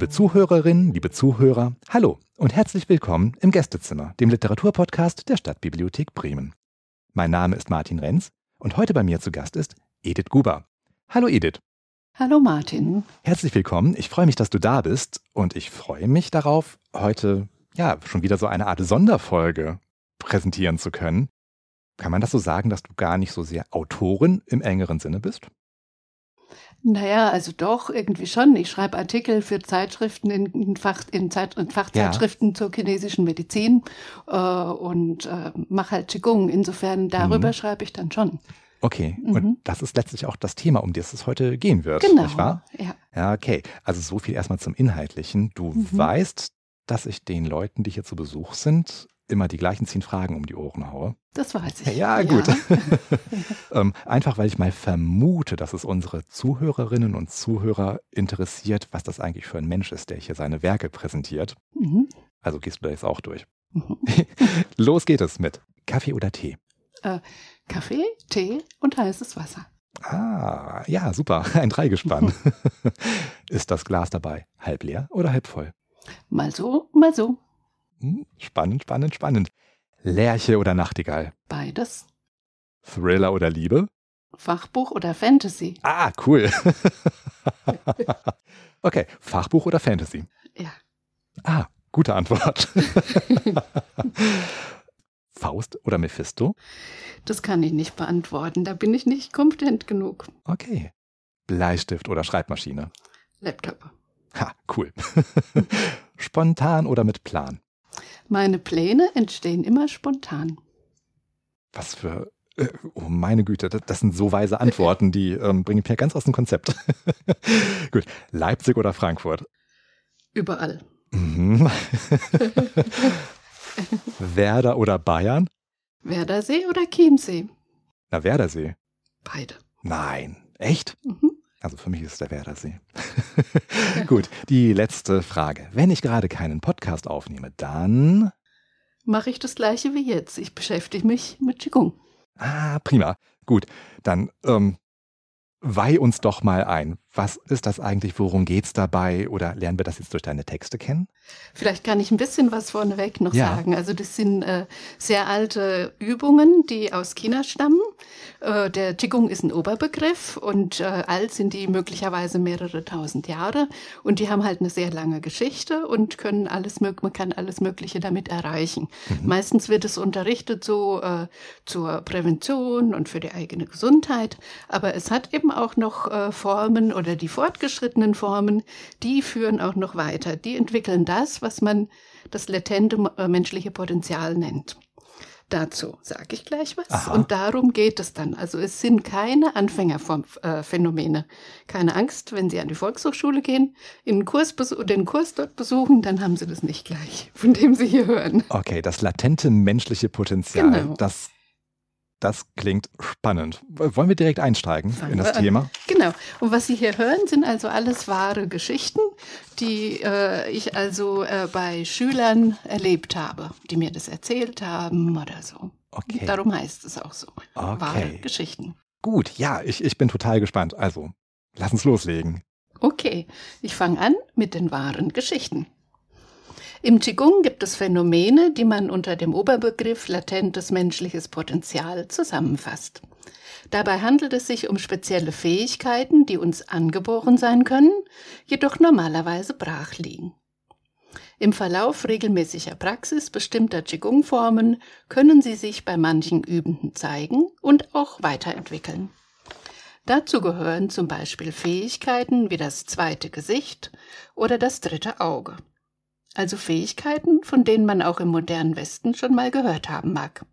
Liebe Zuhörerinnen, liebe Zuhörer, hallo und herzlich willkommen im Gästezimmer, dem Literaturpodcast der Stadtbibliothek Bremen. Mein Name ist Martin Renz und heute bei mir zu Gast ist Edith Guber. Hallo Edith. Hallo Martin. Herzlich willkommen. Ich freue mich, dass du da bist und ich freue mich darauf, heute ja schon wieder so eine Art Sonderfolge präsentieren zu können. Kann man das so sagen, dass du gar nicht so sehr Autorin im engeren Sinne bist? Naja, also doch, irgendwie schon. Ich schreibe Artikel für Zeitschriften in, in, Fach, in, Zeit, in Fachzeitschriften ja. zur chinesischen Medizin äh, und äh, mache halt Qigong. Insofern darüber mhm. schreibe ich dann schon. Okay, mhm. und das ist letztlich auch das Thema, um das es heute gehen wird, genau. nicht wahr? Ja. Ja, okay. Also so viel erstmal zum Inhaltlichen. Du mhm. weißt, dass ich den Leuten, die hier zu Besuch sind, immer die gleichen zehn Fragen um die Ohren haue. Das weiß ich. Ja, gut. Ja. ähm, einfach weil ich mal vermute, dass es unsere Zuhörerinnen und Zuhörer interessiert, was das eigentlich für ein Mensch ist, der hier seine Werke präsentiert. Mhm. Also gehst du da jetzt auch durch. Mhm. Los geht es mit Kaffee oder Tee? Äh, Kaffee, Tee und heißes Wasser. Ah, ja, super. Ein Dreigespann. ist das Glas dabei halb leer oder halb voll? Mal so, mal so. Hm, spannend, spannend, spannend. Lerche oder Nachtigall? Beides. Thriller oder Liebe? Fachbuch oder Fantasy? Ah, cool. okay, Fachbuch oder Fantasy? Ja. Ah, gute Antwort. Faust oder Mephisto? Das kann ich nicht beantworten. Da bin ich nicht kompetent genug. Okay. Bleistift oder Schreibmaschine? Laptop. Ha, cool. Spontan oder mit Plan? Meine Pläne entstehen immer spontan. Was für äh, Oh meine Güte, das sind so weise Antworten, die ähm, bringen mich ganz aus dem Konzept. Gut, Leipzig oder Frankfurt? Überall. Mhm. Werder oder Bayern? Werdersee oder Chiemsee? Na, Werdersee. Beide. Nein. Echt? Mhm. Also für mich ist es der Werdersee. Gut, die letzte Frage. Wenn ich gerade keinen Podcast aufnehme, dann. Mache ich das gleiche wie jetzt. Ich beschäftige mich mit Qigong. Ah, prima. Gut, dann ähm, Weih uns doch mal ein. Was ist das eigentlich? Worum geht's dabei? Oder lernen wir das jetzt durch deine Texte kennen? Vielleicht kann ich ein bisschen was vorneweg noch ja. sagen. Also das sind äh, sehr alte Übungen, die aus China stammen. Äh, der Qigong ist ein Oberbegriff und äh, alt sind die möglicherweise mehrere tausend Jahre und die haben halt eine sehr lange Geschichte und können alles man kann alles Mögliche damit erreichen. Mhm. Meistens wird es unterrichtet so äh, zur Prävention und für die eigene Gesundheit, aber es hat eben auch noch äh, Formen oder die fortgeschrittenen Formen, die führen auch noch weiter. Die entwickeln das, was man das latente äh, menschliche Potenzial nennt. Dazu sage ich gleich was. Aha. Und darum geht es dann. Also es sind keine Anfängerphänomene. Keine Angst, wenn Sie an die Volkshochschule gehen, in den Kurs, den Kurs dort besuchen, dann haben Sie das nicht gleich, von dem Sie hier hören. Okay, das latente menschliche Potenzial, genau. das das klingt spannend. Wollen wir direkt einsteigen Fangen in das Thema? Genau. Und was Sie hier hören, sind also alles wahre Geschichten, die äh, ich also äh, bei Schülern erlebt habe, die mir das erzählt haben oder so. Okay. Darum heißt es auch so. Okay. Wahre Geschichten. Gut, ja, ich, ich bin total gespannt. Also, lass uns loslegen. Okay, ich fange an mit den wahren Geschichten. Im Qigong gibt es Phänomene, die man unter dem Oberbegriff latentes menschliches Potenzial zusammenfasst. Dabei handelt es sich um spezielle Fähigkeiten, die uns angeboren sein können, jedoch normalerweise brach liegen. Im Verlauf regelmäßiger Praxis bestimmter Qigong-Formen können sie sich bei manchen Übenden zeigen und auch weiterentwickeln. Dazu gehören zum Beispiel Fähigkeiten wie das zweite Gesicht oder das dritte Auge also Fähigkeiten, von denen man auch im modernen Westen schon mal gehört haben mag.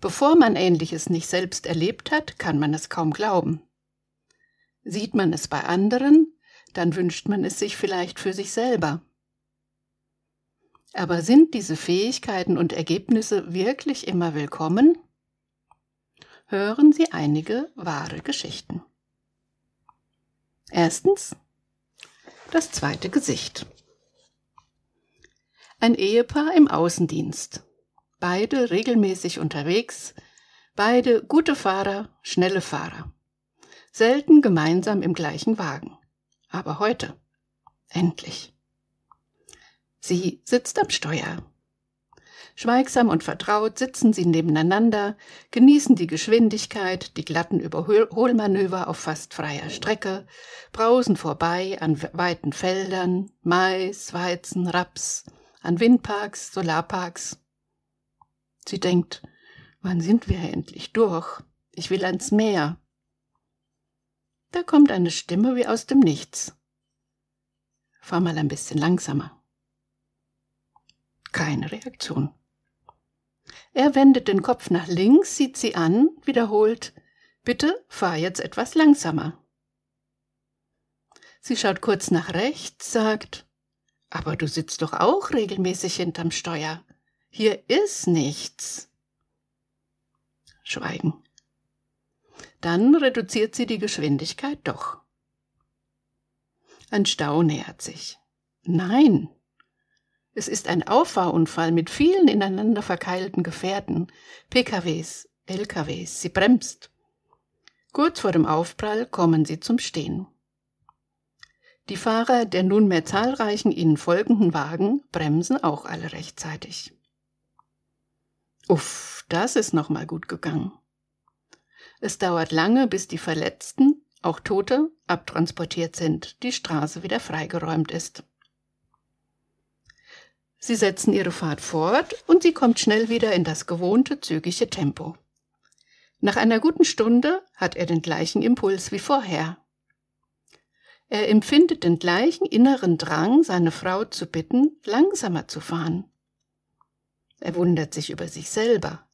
Bevor man ähnliches nicht selbst erlebt hat, kann man es kaum glauben. Sieht man es bei anderen, dann wünscht man es sich vielleicht für sich selber. Aber sind diese Fähigkeiten und Ergebnisse wirklich immer willkommen? Hören Sie einige wahre Geschichten. Erstens das zweite Gesicht. Ein Ehepaar im Außendienst. Beide regelmäßig unterwegs, beide gute Fahrer, schnelle Fahrer. Selten gemeinsam im gleichen Wagen. Aber heute. Endlich. Sie sitzt am Steuer. Schweigsam und vertraut sitzen sie nebeneinander, genießen die Geschwindigkeit, die glatten Überholmanöver auf fast freier Strecke, brausen vorbei an weiten Feldern, Mais, Weizen, Raps, an Windparks, Solarparks. Sie denkt, wann sind wir endlich durch? Ich will ans Meer. Da kommt eine Stimme wie aus dem Nichts. Fahr mal ein bisschen langsamer. Keine Reaktion. Er wendet den Kopf nach links, sieht sie an, wiederholt Bitte fahr jetzt etwas langsamer. Sie schaut kurz nach rechts, sagt Aber du sitzt doch auch regelmäßig hinterm Steuer. Hier ist nichts. Schweigen. Dann reduziert sie die Geschwindigkeit doch. Ein Stau nähert sich. Nein, es ist ein Auffahrunfall mit vielen ineinander verkeilten Gefährten, PKWs, LKWs. Sie bremst. Kurz vor dem Aufprall kommen sie zum Stehen. Die Fahrer der nunmehr zahlreichen ihnen folgenden Wagen bremsen auch alle rechtzeitig. Uff, das ist noch mal gut gegangen. Es dauert lange, bis die Verletzten, auch Tote, abtransportiert sind, die Straße wieder freigeräumt ist. Sie setzen ihre Fahrt fort und sie kommt schnell wieder in das gewohnte zügige Tempo. Nach einer guten Stunde hat er den gleichen Impuls wie vorher. Er empfindet den gleichen inneren Drang, seine Frau zu bitten, langsamer zu fahren. Er wundert sich über sich selber,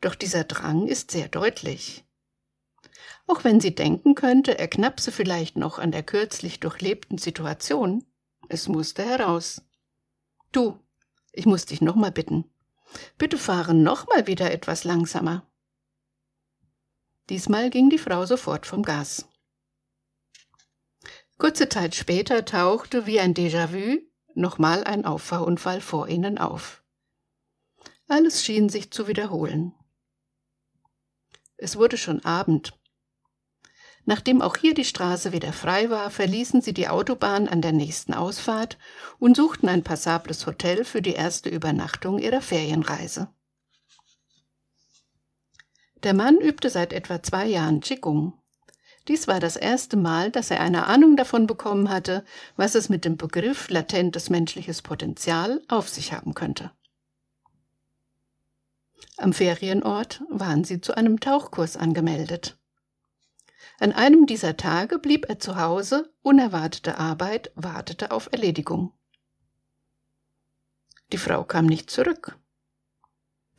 doch dieser Drang ist sehr deutlich. Auch wenn sie denken könnte, er knapse vielleicht noch an der kürzlich durchlebten Situation, es musste heraus. Du, ich muss dich nochmal bitten. Bitte fahre nochmal wieder etwas langsamer. Diesmal ging die Frau sofort vom Gas. Kurze Zeit später tauchte wie ein Déjà-vu nochmal ein Auffahrunfall vor ihnen auf. Alles schien sich zu wiederholen. Es wurde schon Abend. Nachdem auch hier die Straße wieder frei war, verließen sie die Autobahn an der nächsten Ausfahrt und suchten ein passables Hotel für die erste Übernachtung ihrer Ferienreise. Der Mann übte seit etwa zwei Jahren Qigong. Dies war das erste Mal, dass er eine Ahnung davon bekommen hatte, was es mit dem Begriff latentes menschliches Potenzial auf sich haben könnte. Am Ferienort waren sie zu einem Tauchkurs angemeldet. An einem dieser Tage blieb er zu Hause, unerwartete Arbeit wartete auf Erledigung. Die Frau kam nicht zurück.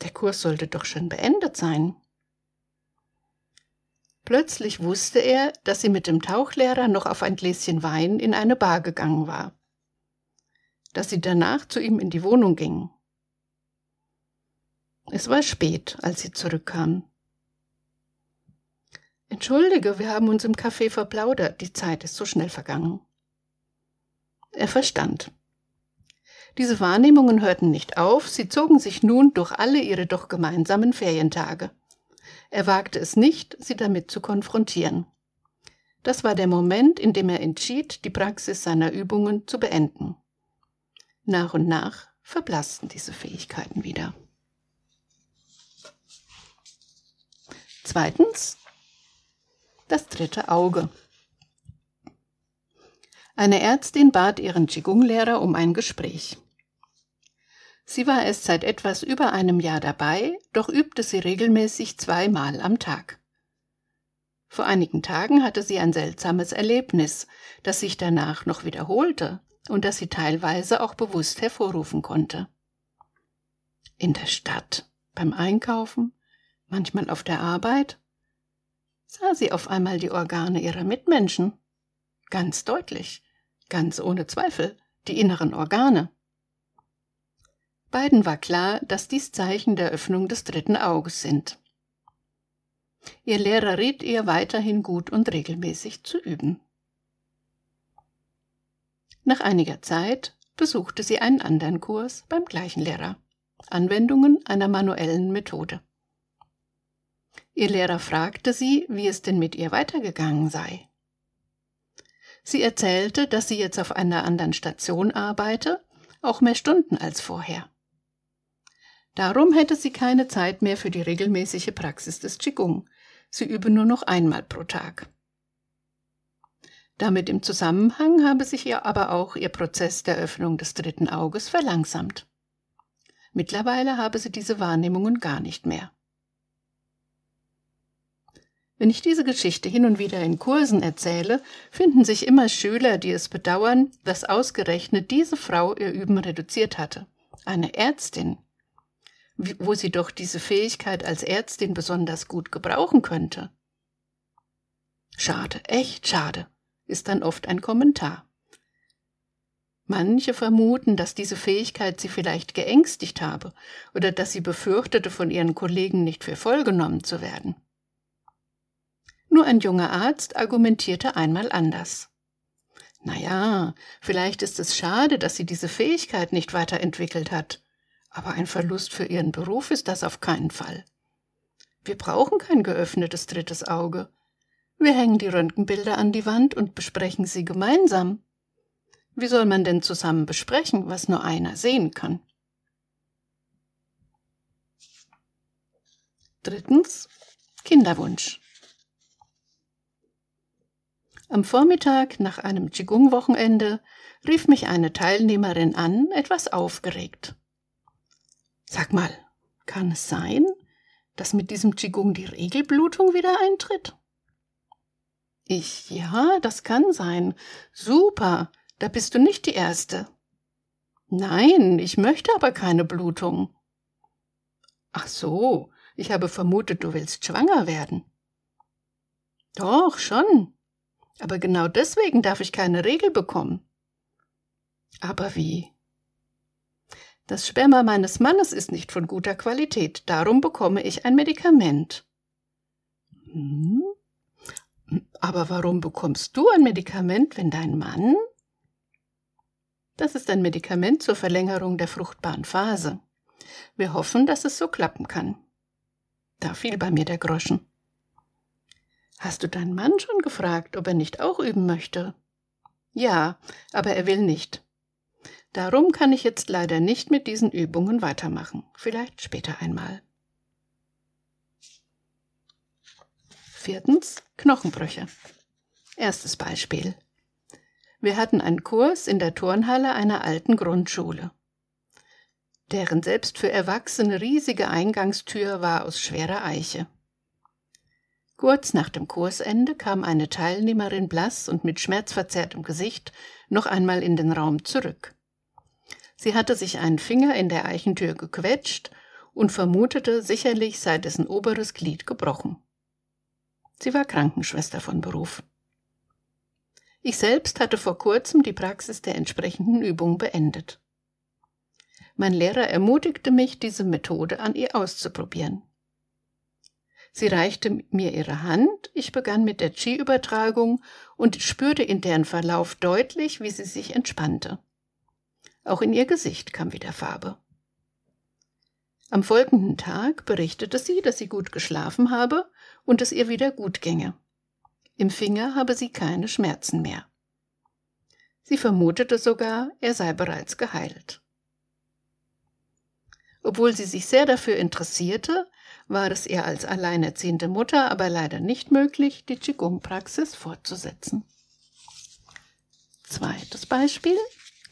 Der Kurs sollte doch schon beendet sein. Plötzlich wusste er, dass sie mit dem Tauchlehrer noch auf ein Gläschen Wein in eine Bar gegangen war. Dass sie danach zu ihm in die Wohnung ging. Es war spät, als sie zurückkam. Entschuldige, wir haben uns im Café verplaudert, die Zeit ist so schnell vergangen. Er verstand. Diese Wahrnehmungen hörten nicht auf, sie zogen sich nun durch alle ihre doch gemeinsamen Ferientage. Er wagte es nicht, sie damit zu konfrontieren. Das war der Moment, in dem er entschied, die Praxis seiner Übungen zu beenden. Nach und nach verblassten diese Fähigkeiten wieder. Zweitens, das dritte Auge. Eine Ärztin bat ihren Qigong-Lehrer um ein Gespräch. Sie war erst seit etwas über einem Jahr dabei, doch übte sie regelmäßig zweimal am Tag. Vor einigen Tagen hatte sie ein seltsames Erlebnis, das sich danach noch wiederholte und das sie teilweise auch bewusst hervorrufen konnte. In der Stadt, beim Einkaufen, manchmal auf der Arbeit sah sie auf einmal die Organe ihrer Mitmenschen. Ganz deutlich, ganz ohne Zweifel, die inneren Organe. Beiden war klar, dass dies Zeichen der Öffnung des dritten Auges sind. Ihr Lehrer riet ihr weiterhin gut und regelmäßig zu üben. Nach einiger Zeit besuchte sie einen anderen Kurs beim gleichen Lehrer. Anwendungen einer manuellen Methode. Ihr Lehrer fragte sie, wie es denn mit ihr weitergegangen sei. Sie erzählte, dass sie jetzt auf einer anderen Station arbeite, auch mehr Stunden als vorher. Darum hätte sie keine Zeit mehr für die regelmäßige Praxis des Qigong. Sie übe nur noch einmal pro Tag. Damit im Zusammenhang habe sich ihr aber auch ihr Prozess der Öffnung des dritten Auges verlangsamt. Mittlerweile habe sie diese Wahrnehmungen gar nicht mehr. Wenn ich diese Geschichte hin und wieder in Kursen erzähle, finden sich immer Schüler, die es bedauern, dass ausgerechnet diese Frau ihr Üben reduziert hatte. Eine Ärztin, wo sie doch diese Fähigkeit als Ärztin besonders gut gebrauchen könnte. Schade, echt schade ist dann oft ein Kommentar. Manche vermuten, dass diese Fähigkeit sie vielleicht geängstigt habe oder dass sie befürchtete, von ihren Kollegen nicht für voll genommen zu werden. Nur ein junger Arzt argumentierte einmal anders. Na ja, vielleicht ist es schade, dass sie diese Fähigkeit nicht weiterentwickelt hat, aber ein Verlust für ihren Beruf ist das auf keinen Fall. Wir brauchen kein geöffnetes drittes Auge. Wir hängen die Röntgenbilder an die Wand und besprechen sie gemeinsam. Wie soll man denn zusammen besprechen, was nur einer sehen kann? Drittens Kinderwunsch. Am Vormittag nach einem Qigong-Wochenende rief mich eine Teilnehmerin an, etwas aufgeregt. Sag mal, kann es sein, dass mit diesem Qigong die Regelblutung wieder eintritt? Ich, ja, das kann sein. Super, da bist du nicht die Erste. Nein, ich möchte aber keine Blutung. Ach so, ich habe vermutet, du willst schwanger werden. Doch, schon. Aber genau deswegen darf ich keine Regel bekommen. Aber wie? Das Sperma meines Mannes ist nicht von guter Qualität, darum bekomme ich ein Medikament. Hm? Aber warum bekommst du ein Medikament, wenn dein Mann? Das ist ein Medikament zur Verlängerung der fruchtbaren Phase. Wir hoffen, dass es so klappen kann. Da fiel bei mir der Groschen. Hast du deinen Mann schon gefragt, ob er nicht auch üben möchte? Ja, aber er will nicht. Darum kann ich jetzt leider nicht mit diesen Übungen weitermachen. Vielleicht später einmal. Viertens Knochenbrüche. Erstes Beispiel. Wir hatten einen Kurs in der Turnhalle einer alten Grundschule. Deren selbst für Erwachsene riesige Eingangstür war aus schwerer Eiche. Kurz nach dem Kursende kam eine Teilnehmerin blass und mit schmerzverzerrtem Gesicht noch einmal in den Raum zurück. Sie hatte sich einen Finger in der Eichentür gequetscht und vermutete, sicherlich sei dessen oberes Glied gebrochen. Sie war Krankenschwester von Beruf. Ich selbst hatte vor kurzem die Praxis der entsprechenden Übung beendet. Mein Lehrer ermutigte mich, diese Methode an ihr auszuprobieren. Sie reichte mir ihre Hand, ich begann mit der Qi-Übertragung und spürte in deren Verlauf deutlich, wie sie sich entspannte. Auch in ihr Gesicht kam wieder Farbe. Am folgenden Tag berichtete sie, dass sie gut geschlafen habe und es ihr wieder gut ginge. Im Finger habe sie keine Schmerzen mehr. Sie vermutete sogar, er sei bereits geheilt. Obwohl sie sich sehr dafür interessierte, war es ihr als alleinerziehende Mutter aber leider nicht möglich, die Qigong-Praxis fortzusetzen. Zweites Beispiel: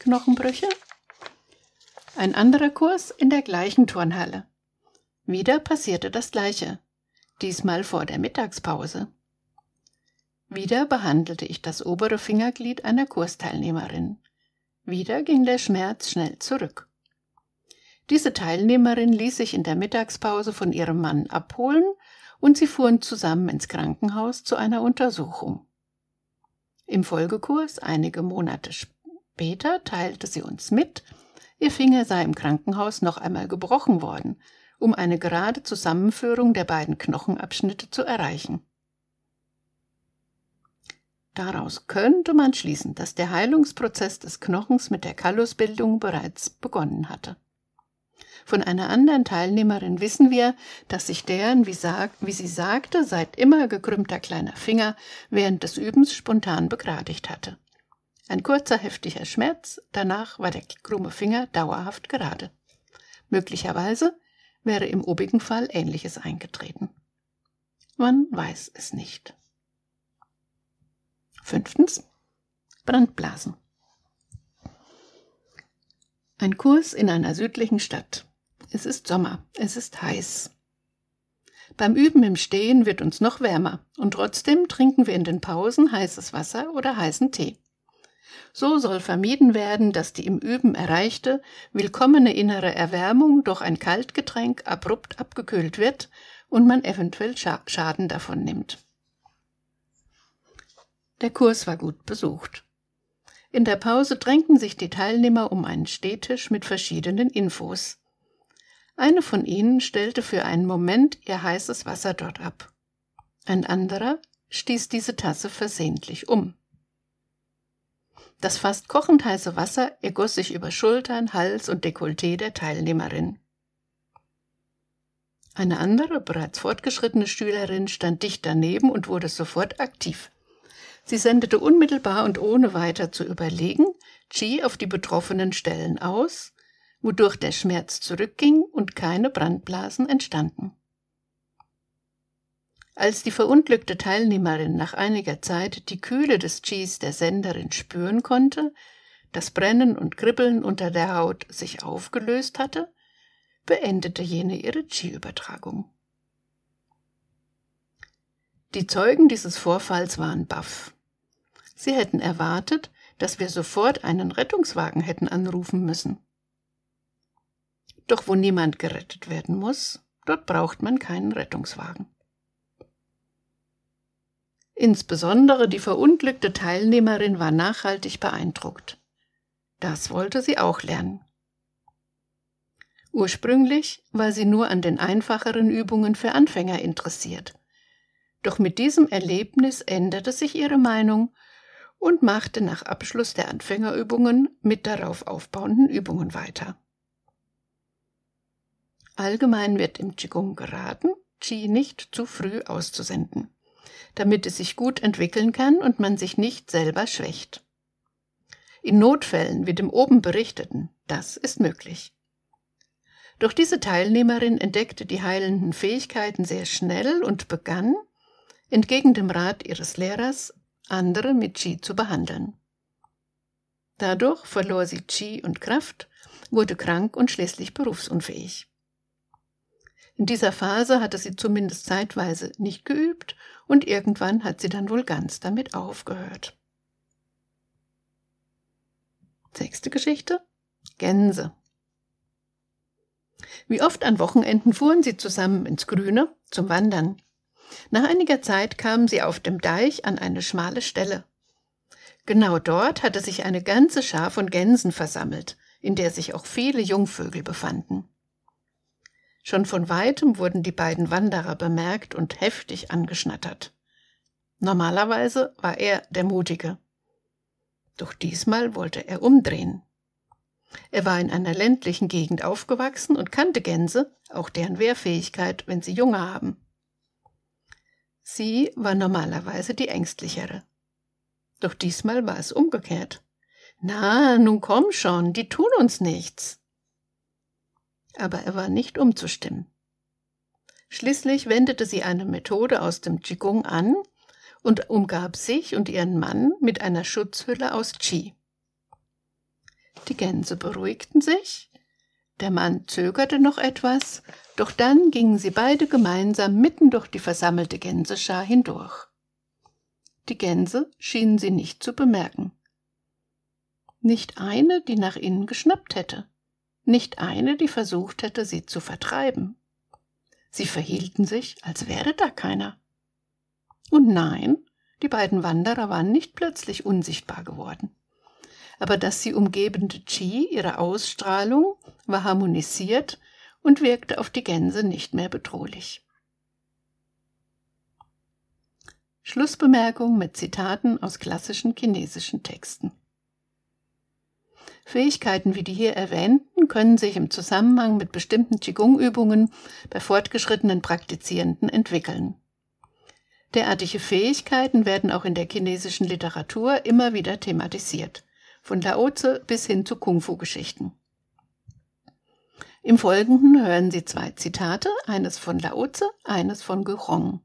Knochenbrüche. Ein anderer Kurs in der gleichen Turnhalle. Wieder passierte das Gleiche, diesmal vor der Mittagspause. Wieder behandelte ich das obere Fingerglied einer Kursteilnehmerin. Wieder ging der Schmerz schnell zurück. Diese Teilnehmerin ließ sich in der Mittagspause von ihrem Mann abholen und sie fuhren zusammen ins Krankenhaus zu einer Untersuchung. Im Folgekurs einige Monate später teilte sie uns mit, Ihr Finger sei im Krankenhaus noch einmal gebrochen worden, um eine gerade Zusammenführung der beiden Knochenabschnitte zu erreichen. Daraus könnte man schließen, dass der Heilungsprozess des Knochens mit der Kallusbildung bereits begonnen hatte. Von einer anderen Teilnehmerin wissen wir, dass sich deren, wie, sag, wie sie sagte, seit immer gekrümmter kleiner Finger während des Übens spontan begradigt hatte. Ein kurzer, heftiger Schmerz, danach war der krumme Finger dauerhaft gerade. Möglicherweise wäre im obigen Fall Ähnliches eingetreten. Man weiß es nicht. Fünftens. Brandblasen. Ein Kurs in einer südlichen Stadt. Es ist Sommer, es ist heiß. Beim Üben im Stehen wird uns noch wärmer und trotzdem trinken wir in den Pausen heißes Wasser oder heißen Tee. So soll vermieden werden, dass die im Üben erreichte, willkommene innere Erwärmung durch ein Kaltgetränk abrupt abgekühlt wird und man eventuell Schaden davon nimmt. Der Kurs war gut besucht. In der Pause drängten sich die Teilnehmer um einen Stehtisch mit verschiedenen Infos. Eine von ihnen stellte für einen Moment ihr heißes Wasser dort ab. Ein anderer stieß diese Tasse versehentlich um. Das fast kochend heiße Wasser ergoss sich über Schultern, Hals und Dekolleté der Teilnehmerin. Eine andere, bereits fortgeschrittene Schülerin stand dicht daneben und wurde sofort aktiv. Sie sendete unmittelbar und ohne weiter zu überlegen Chi auf die betroffenen Stellen aus wodurch der Schmerz zurückging und keine Brandblasen entstanden. Als die verunglückte Teilnehmerin nach einiger Zeit die Kühle des Cheese der Senderin spüren konnte, das Brennen und Kribbeln unter der Haut sich aufgelöst hatte, beendete jene ihre Chi-Übertragung. Die Zeugen dieses Vorfalls waren baff. Sie hätten erwartet, dass wir sofort einen Rettungswagen hätten anrufen müssen. Doch wo niemand gerettet werden muss, dort braucht man keinen Rettungswagen. Insbesondere die verunglückte Teilnehmerin war nachhaltig beeindruckt. Das wollte sie auch lernen. Ursprünglich war sie nur an den einfacheren Übungen für Anfänger interessiert. Doch mit diesem Erlebnis änderte sich ihre Meinung und machte nach Abschluss der Anfängerübungen mit darauf aufbauenden Übungen weiter. Allgemein wird im Qigong geraten, Qi nicht zu früh auszusenden, damit es sich gut entwickeln kann und man sich nicht selber schwächt. In Notfällen wie dem oben berichteten, das ist möglich. Doch diese Teilnehmerin entdeckte die heilenden Fähigkeiten sehr schnell und begann, entgegen dem Rat ihres Lehrers, andere mit Qi zu behandeln. Dadurch verlor sie Qi und Kraft, wurde krank und schließlich berufsunfähig. In dieser Phase hatte sie zumindest zeitweise nicht geübt und irgendwann hat sie dann wohl ganz damit aufgehört. Sechste Geschichte. Gänse. Wie oft an Wochenenden fuhren sie zusammen ins Grüne zum Wandern. Nach einiger Zeit kamen sie auf dem Deich an eine schmale Stelle. Genau dort hatte sich eine ganze Schar von Gänsen versammelt, in der sich auch viele Jungvögel befanden. Schon von weitem wurden die beiden Wanderer bemerkt und heftig angeschnattert. Normalerweise war er der Mutige. Doch diesmal wollte er umdrehen. Er war in einer ländlichen Gegend aufgewachsen und kannte Gänse, auch deren Wehrfähigkeit, wenn sie Junge haben. Sie war normalerweise die ängstlichere. Doch diesmal war es umgekehrt. Na, nun komm schon, die tun uns nichts aber er war nicht umzustimmen. Schließlich wendete sie eine Methode aus dem Qigong an und umgab sich und ihren Mann mit einer Schutzhülle aus Qi. Die Gänse beruhigten sich, der Mann zögerte noch etwas, doch dann gingen sie beide gemeinsam mitten durch die versammelte Gänseschar hindurch. Die Gänse schienen sie nicht zu bemerken. Nicht eine, die nach ihnen geschnappt hätte nicht eine, die versucht hätte, sie zu vertreiben. Sie verhielten sich, als wäre da keiner. Und nein, die beiden Wanderer waren nicht plötzlich unsichtbar geworden. Aber das sie umgebende Qi, ihre Ausstrahlung, war harmonisiert und wirkte auf die Gänse nicht mehr bedrohlich. Schlussbemerkung mit Zitaten aus klassischen chinesischen Texten. Fähigkeiten wie die hier erwähnten können sich im Zusammenhang mit bestimmten Qigong-Übungen bei fortgeschrittenen Praktizierenden entwickeln. Derartige Fähigkeiten werden auch in der chinesischen Literatur immer wieder thematisiert, von Laoze bis hin zu Kung-Fu-Geschichten. Im Folgenden hören Sie zwei Zitate, eines von Laoze, eines von Gehong.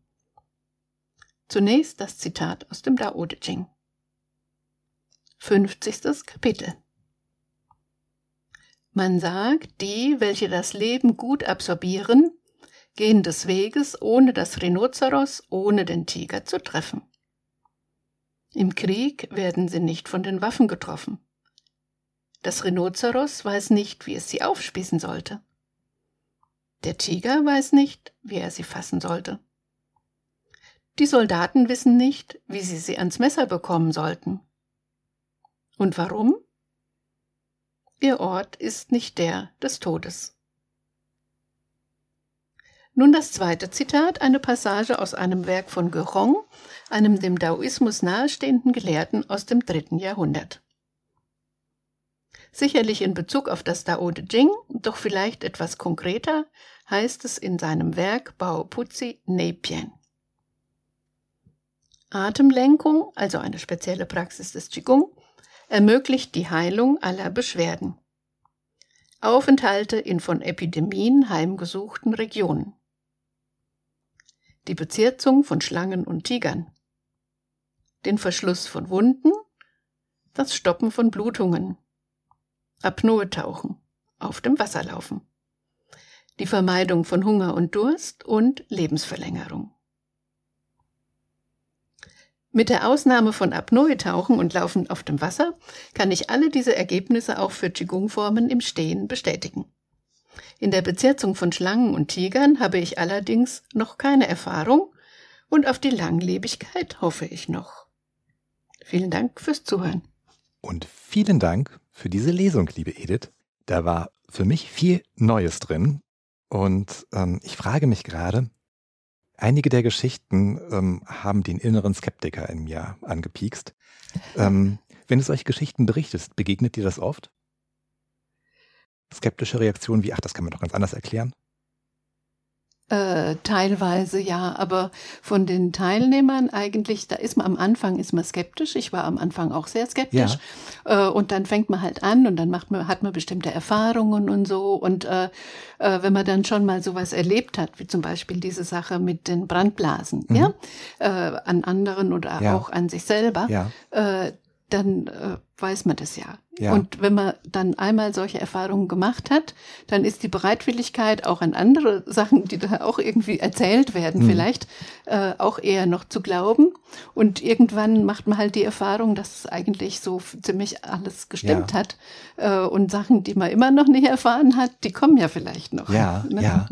Zunächst das Zitat aus dem Dao De Ching. 50. Kapitel man sagt, die, welche das Leben gut absorbieren, gehen des Weges, ohne das Rhinoceros, ohne den Tiger zu treffen. Im Krieg werden sie nicht von den Waffen getroffen. Das Rhinoceros weiß nicht, wie es sie aufspießen sollte. Der Tiger weiß nicht, wie er sie fassen sollte. Die Soldaten wissen nicht, wie sie sie ans Messer bekommen sollten. Und warum? Ihr Ort ist nicht der des Todes. Nun das zweite Zitat, eine Passage aus einem Werk von Gehong, einem dem Daoismus nahestehenden Gelehrten aus dem dritten Jahrhundert. Sicherlich in Bezug auf das Dao De Jing, doch vielleicht etwas konkreter, heißt es in seinem Werk Bao Puzi Neipien. Atemlenkung, also eine spezielle Praxis des Qigong, ermöglicht die Heilung aller Beschwerden. Aufenthalte in von Epidemien heimgesuchten Regionen. Die Bezirzung von Schlangen und Tigern. Den Verschluss von Wunden. Das Stoppen von Blutungen. Apnoe-Tauchen. Auf dem Wasser laufen. Die Vermeidung von Hunger und Durst und Lebensverlängerung. Mit der Ausnahme von Apnoe-Tauchen und Laufen auf dem Wasser kann ich alle diese Ergebnisse auch für Qigong-Formen im Stehen bestätigen. In der Bezirzung von Schlangen und Tigern habe ich allerdings noch keine Erfahrung und auf die Langlebigkeit hoffe ich noch. Vielen Dank fürs Zuhören. Und vielen Dank für diese Lesung, liebe Edith. Da war für mich viel Neues drin. Und ähm, ich frage mich gerade, Einige der Geschichten ähm, haben den inneren Skeptiker in mir angepiekst. Ähm, wenn du solche Geschichten berichtest, begegnet dir das oft? Skeptische Reaktionen wie, ach, das kann man doch ganz anders erklären? Äh, teilweise ja, aber von den Teilnehmern eigentlich, da ist man am Anfang ist man skeptisch. Ich war am Anfang auch sehr skeptisch. Ja. Äh, und dann fängt man halt an und dann macht man, hat man bestimmte Erfahrungen und so. Und äh, äh, wenn man dann schon mal sowas erlebt hat, wie zum Beispiel diese Sache mit den Brandblasen, mhm. ja, äh, an anderen oder ja. auch an sich selber, ja. Dann äh, weiß man das ja. ja. Und wenn man dann einmal solche Erfahrungen gemacht hat, dann ist die Bereitwilligkeit auch an andere Sachen, die da auch irgendwie erzählt werden, hm. vielleicht äh, auch eher noch zu glauben. Und irgendwann macht man halt die Erfahrung, dass es eigentlich so ziemlich alles gestimmt ja. hat. Äh, und Sachen, die man immer noch nicht erfahren hat, die kommen ja vielleicht noch. Ja, ne? ja.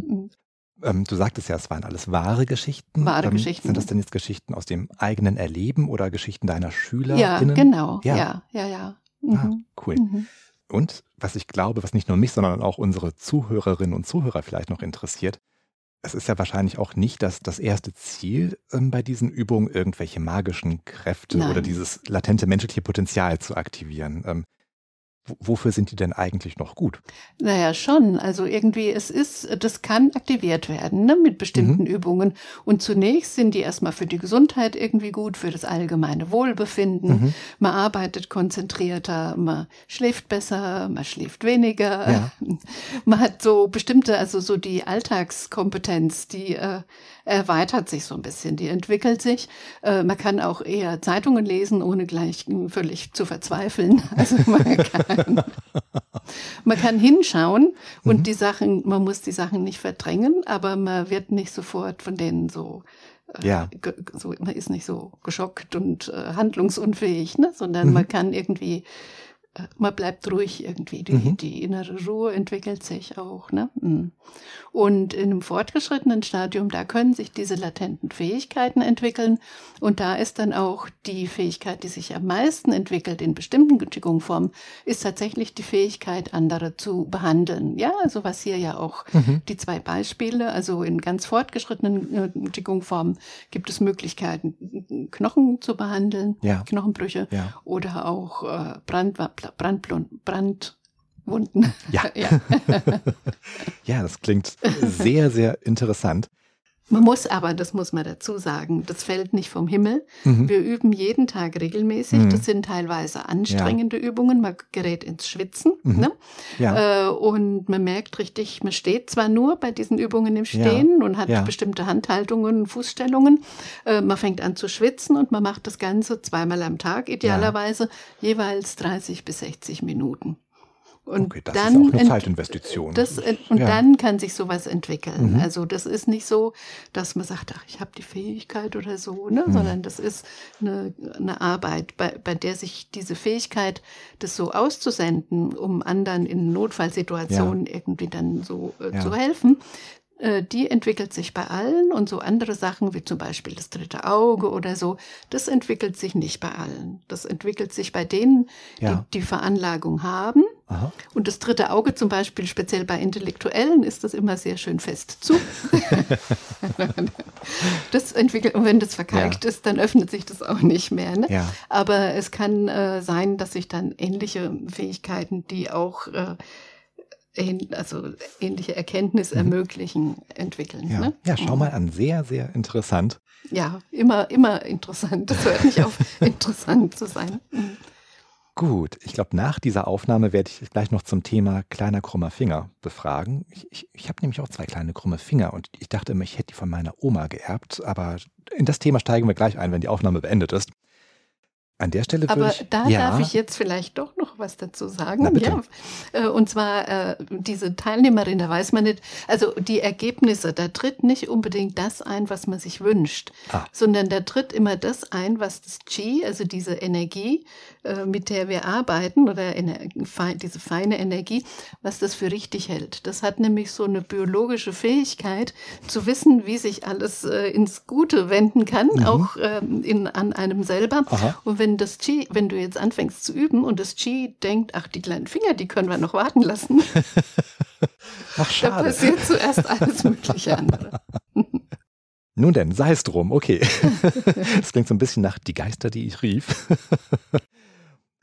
Hm. Ähm, du sagtest ja, es waren alles wahre Geschichten. Wahre ähm, Geschichten. Sind das denn jetzt Geschichten aus dem eigenen Erleben oder Geschichten deiner Schüler? Ja, genau. Ja, ja, ja. ja. Mhm. Ah, cool. Mhm. Und was ich glaube, was nicht nur mich, sondern auch unsere Zuhörerinnen und Zuhörer vielleicht noch interessiert, es ist ja wahrscheinlich auch nicht das, das erste Ziel ähm, bei diesen Übungen, irgendwelche magischen Kräfte Nein. oder dieses latente menschliche Potenzial zu aktivieren. Ähm, Wofür sind die denn eigentlich noch gut? Naja, schon. Also irgendwie, es ist, das kann aktiviert werden ne, mit bestimmten mhm. Übungen. Und zunächst sind die erstmal für die Gesundheit irgendwie gut, für das allgemeine Wohlbefinden. Mhm. Man arbeitet konzentrierter, man schläft besser, man schläft weniger. Ja. Man hat so bestimmte, also so die Alltagskompetenz, die äh, erweitert sich so ein bisschen, die entwickelt sich. Äh, man kann auch eher Zeitungen lesen, ohne gleich völlig zu verzweifeln. Also man kann, man kann hinschauen und mhm. die Sachen, man muss die Sachen nicht verdrängen, aber man wird nicht sofort von denen so äh, ja. so, man ist nicht so geschockt und äh, handlungsunfähig, ne? sondern mhm. man kann irgendwie man bleibt ruhig irgendwie. Die, mhm. die innere Ruhe entwickelt sich auch. Ne? Mhm. Und in einem fortgeschrittenen Stadium, da können sich diese latenten Fähigkeiten entwickeln. Und da ist dann auch die Fähigkeit, die sich am meisten entwickelt in bestimmten Qigong-Formen, ist tatsächlich die Fähigkeit, andere zu behandeln. Ja, also was hier ja auch mhm. die zwei Beispiele, also in ganz fortgeschrittenen äh, Qigong-Formen gibt es Möglichkeiten, Knochen zu behandeln, ja. Knochenbrüche ja. oder auch äh, Brand Brandwunden. Ja. ja. ja, das klingt sehr, sehr interessant. Man muss aber, das muss man dazu sagen, das fällt nicht vom Himmel. Mhm. Wir üben jeden Tag regelmäßig. Mhm. Das sind teilweise anstrengende ja. Übungen. Man gerät ins Schwitzen. Mhm. Ne? Ja. Äh, und man merkt richtig, man steht zwar nur bei diesen Übungen im Stehen ja. und hat bestimmte Handhaltungen, Fußstellungen. Äh, man fängt an zu schwitzen und man macht das Ganze zweimal am Tag, idealerweise jeweils 30 bis 60 Minuten. Und okay, das dann ist auch eine Zeitinvestition. Das, und ja. dann kann sich sowas entwickeln. Mhm. Also das ist nicht so, dass man sagt, ach, ich habe die Fähigkeit oder so, ne? Mhm. sondern das ist eine, eine Arbeit, bei, bei der sich diese Fähigkeit, das so auszusenden, um anderen in Notfallsituationen ja. irgendwie dann so äh, ja. zu helfen, äh, die entwickelt sich bei allen und so andere Sachen wie zum Beispiel das dritte Auge oder so, das entwickelt sich nicht bei allen. Das entwickelt sich bei denen, ja. die die Veranlagung haben. Aha. Und das dritte Auge zum Beispiel, speziell bei Intellektuellen, ist das immer sehr schön fest zu. das entwickelt, und wenn das verkalkt ja. ist, dann öffnet sich das auch nicht mehr. Ne? Ja. Aber es kann äh, sein, dass sich dann ähnliche Fähigkeiten, die auch äh, also ähnliche Erkenntnis mhm. ermöglichen, entwickeln. Ja, ne? ja schau mhm. mal an, sehr, sehr interessant. Ja, immer, immer interessant. Das hört nicht auf, interessant zu sein. Gut, ich glaube, nach dieser Aufnahme werde ich gleich noch zum Thema kleiner krummer Finger befragen. Ich, ich, ich habe nämlich auch zwei kleine krumme Finger und ich dachte immer, ich hätte die von meiner Oma geerbt, aber in das Thema steigen wir gleich ein, wenn die Aufnahme beendet ist. An der Stelle würde Aber ich, da ja. darf ich jetzt vielleicht doch noch was dazu sagen. Na, ja, äh, und zwar äh, diese Teilnehmerin, da weiß man nicht, also die Ergebnisse, da tritt nicht unbedingt das ein, was man sich wünscht, ah. sondern da tritt immer das ein, was das Qi, also diese Energie, äh, mit der wir arbeiten oder diese feine Energie, was das für richtig hält. Das hat nämlich so eine biologische Fähigkeit zu wissen, wie sich alles ins Gute wenden kann, mhm. auch ähm, in, an einem selber. Aha. Und wenn wenn das Qi, wenn du jetzt anfängst zu üben und das Qi denkt, ach, die kleinen Finger, die können wir noch warten lassen. ach, schade. Da passiert zuerst alles mögliche andere. Nun denn, sei es drum, okay. Das klingt so ein bisschen nach die Geister, die ich rief.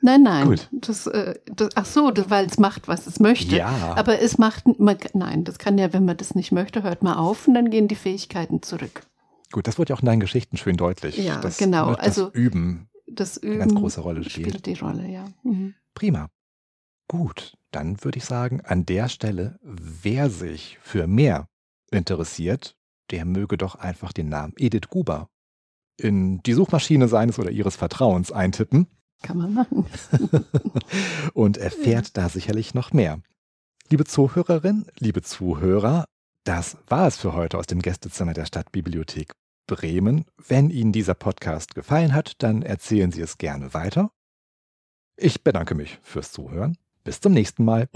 Nein, nein. Gut. Das, äh, das, ach so, weil es macht, was es möchte. Ja. Aber es macht, man, nein, das kann ja, wenn man das nicht möchte, hört man auf und dann gehen die Fähigkeiten zurück. Gut, das wurde ja auch in deinen Geschichten schön deutlich. Ja, das, genau. Das also Üben das Üben eine ganz große Rolle spielt. spielt die Rolle, ja. Mhm. Prima. Gut, dann würde ich sagen, an der Stelle, wer sich für mehr interessiert, der möge doch einfach den Namen Edith Guber in die Suchmaschine seines oder ihres Vertrauens eintippen. Kann man machen. und erfährt ja. da sicherlich noch mehr. Liebe Zuhörerin, liebe Zuhörer, das war es für heute aus dem Gästezimmer der Stadtbibliothek Bremen. Wenn Ihnen dieser Podcast gefallen hat, dann erzählen Sie es gerne weiter. Ich bedanke mich fürs Zuhören. Bis zum nächsten Mal.